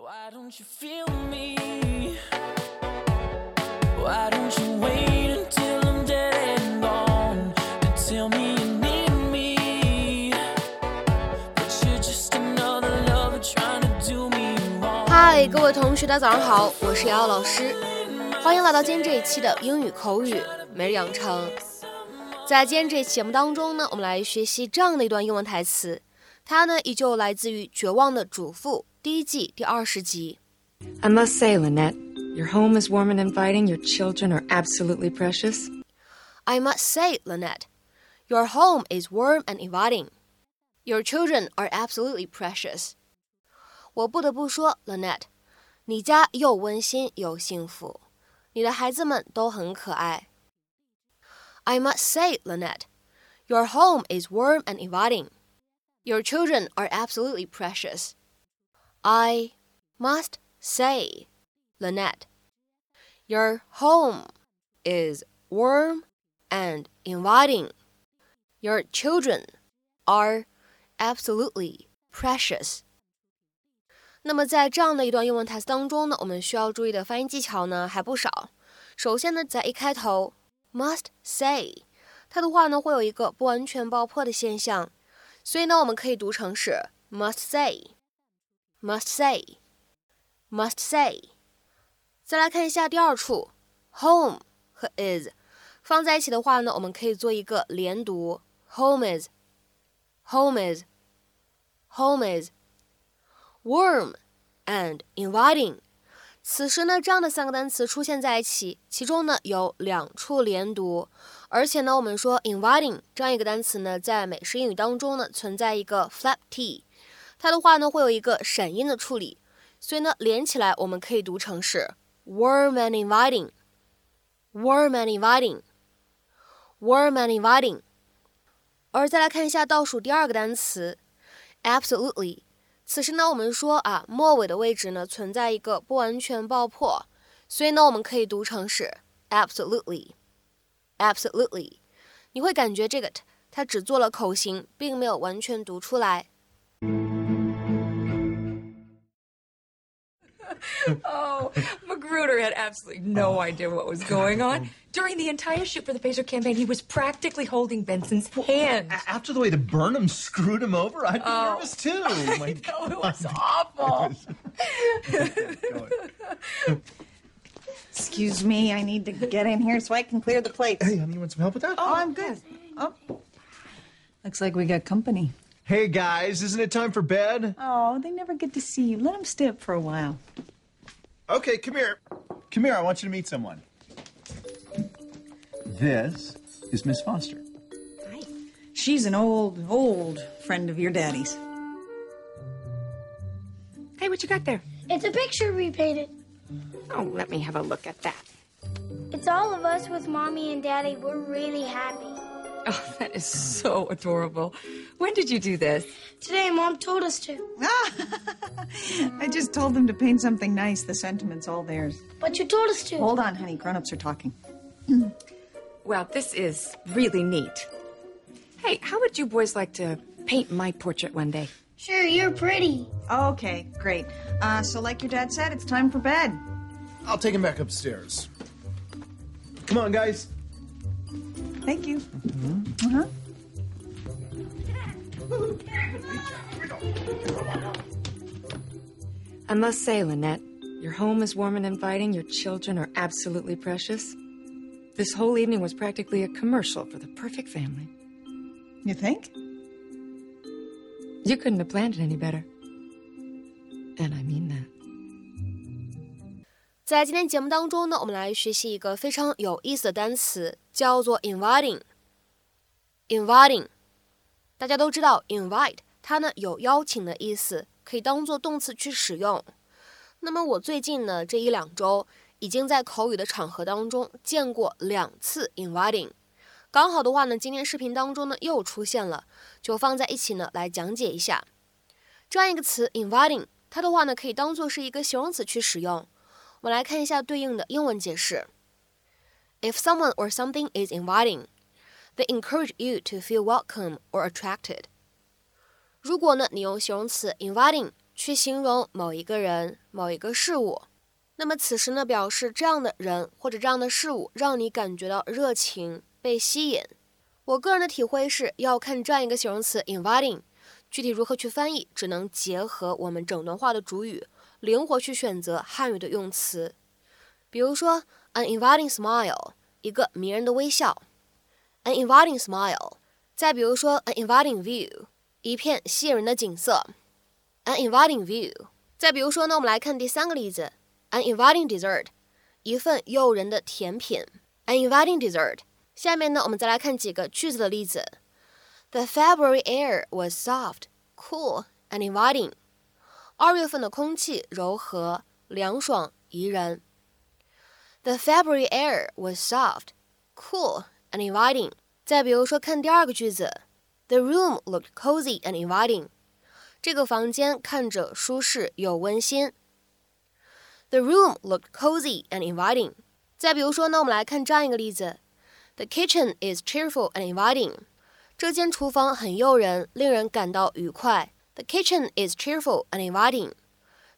Why don't you feel me? Why don't you wait until I'm dead and gone to tell me you need me? But you're just another lover trying to do me wrong. 嗨，各位同学，大家早上好，我是瑶瑶老师，欢迎来到今天这一期的英语口语每日养成。在今天这期节目当中呢，我们来学习这样的一段英文台词，它呢依旧来自于《绝望的主妇》第一季第二十集。 I must say, Lynette, your home is warm and inviting. Your children are absolutely precious. I must say, Lynette, your home is warm and inviting. Your children are absolutely precious. 我不得不说，Lynette，你家又温馨又幸福，你的孩子们都很可爱。I must say, Lynette, your home is warm and inviting. Your children are absolutely precious. I must say, Lynette, your home is warm and inviting. Your children are absolutely precious. 那么在这样的一段英文台词当中呢，我们需要注意的发音技巧呢还不少。首先呢，在一开头 must say，它的话呢会有一个不完全爆破的现象， 所以呢我们可以读成是 must say，must say，must say。再来看一下第二处，home 和 is 放在一起的话呢，我们可以做一个连读，home is，home is，home is，warm and inviting。此时呢，这样的三个单词出现在一起，其中呢有两处连读，而且呢，我们说 inviting 这样一个单词呢，在美式英语当中呢存在一个 flap t，它的话呢会有一个闪音的处理，所以呢连起来我们可以读成是 warm and inviting。warm and inviting, warm and inviting。而再来看一下倒数第二个单词，absolutely。此时呢，我们说啊，末尾的位置呢存在一个不完全爆破，所以呢，我们可以读成是 absolutely，absolutely。你会感觉这个 t 它只做了口型，并没有完全读出来。Oh, Magruder had absolutely no oh. idea what was going on. Oh. During the entire shoot for the Pacer campaign, he was practically holding Benson's hand. After the way the Burnham screwed him over, I'd be oh. nervous too. My No, it was awful. Excuse me, I need to get in here so I can clear the plates. Hey, honey, you want some help with that? Oh, I'm good. Oh. Looks like we got company. Hey, guys, isn't it time for bed? Oh, they never get to see you. Let them stay up for a while. Okay, come here. Come here, I want you to meet someone. This is Miss Foster. Hi. She's an old, old friend of your daddy's. Hey, what you got there? It's a picture we painted. Oh, let me have a look at that. It's all of us with mommy and daddy. We're really happy. Oh, that is so adorable. When did you do this? Today, mom told us to. Ah, I just told them to paint something nice. The sentiment's all theirs. But you told us to. Hold on, honey. Grown-ups are talking. Well, this is really neat. Hey, how would you boys like to paint my portrait one day? Sure, you're pretty. Okay, great. Uh, so like your dad said, it's time for bed. I'll take him back upstairs. Come on, guys. Thank you. Uh-huh. I must say, Lynette, your home is warm and inviting. Your children are absolutely precious. This whole evening was practically a commercial for the perfect family. You think? You couldn't have planned it any better. And I mean that. 在今天节目当中呢，我们来学习一个非常有意思的单词，叫做 inviting。inviting，大家都知道 invite 它呢有邀请的意思，可以当做动词去使用。那么我最近呢这一两周已经在口语的场合当中见过两次 inviting，刚好的话呢，今天视频当中呢又出现了，就放在一起呢来讲解一下。这样一个词 inviting，它的话呢可以当做是一个形容词去使用。我们来看一下对应的英文解释。If someone or something is inviting, they encourage you to feel welcome or attracted. 如果呢，你用形容词 inviting 去形容某一个人、某一个事物。那么此时呢，表示这样的人或者这样的事物让你感觉到热情、被吸引。我个人的体会是要看这样一个形容词 inviting，具体如何去翻译，只能结合我们整段话的主语，灵活去选择汉语的用词。比如说，an inviting smile，一个迷人的微笑；an inviting smile。再比如说，an inviting view，一片吸引人的景色；an inviting view。再比如说呢，我们来看第三个例子。An inviting dessert，一份诱人的甜品。An inviting dessert。下面呢，我们再来看几个句子的例子。The February air was soft, cool, and inviting。二月份的空气柔和、凉爽、宜人。The February air was soft, cool, and inviting。再比如说，看第二个句子。The room looked cozy and inviting。这个房间看着舒适又温馨。The room looked cozy and inviting。再比如说呢，我们来看这样一个例子：The kitchen is cheerful and inviting。这间厨房很诱人，令人感到愉快。 The kitchen is cheerful and inviting。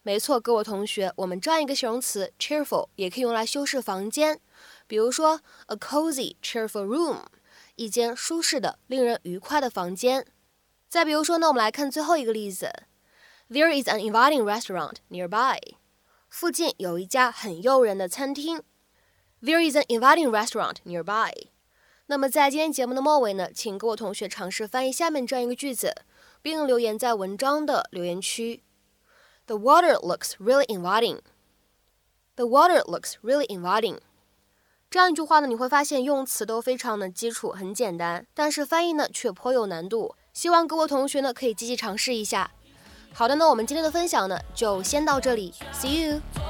没错，各位同学，我们这样一个形容词 cheerful 也可以用来修饰房间，比如说 a cozy cheerful room，一间舒适的、令人愉快的房间。再比如说呢，我们来看最后一个例子：There is an inviting restaurant nearby。附近有一家很诱人的餐厅。There is an inviting restaurant nearby。那么在今天节目的末尾呢，请各位同学尝试翻译下面这样一个句子，并留言在文章的留言区。The water looks really inviting. The water looks really inviting. 这样一句话呢，你会发现用词都非常的基础，很简单，但是翻译呢却颇有难度。希望各位同学呢可以积极尝试一下。好的，那我们今天的分享呢就先到这里，See you。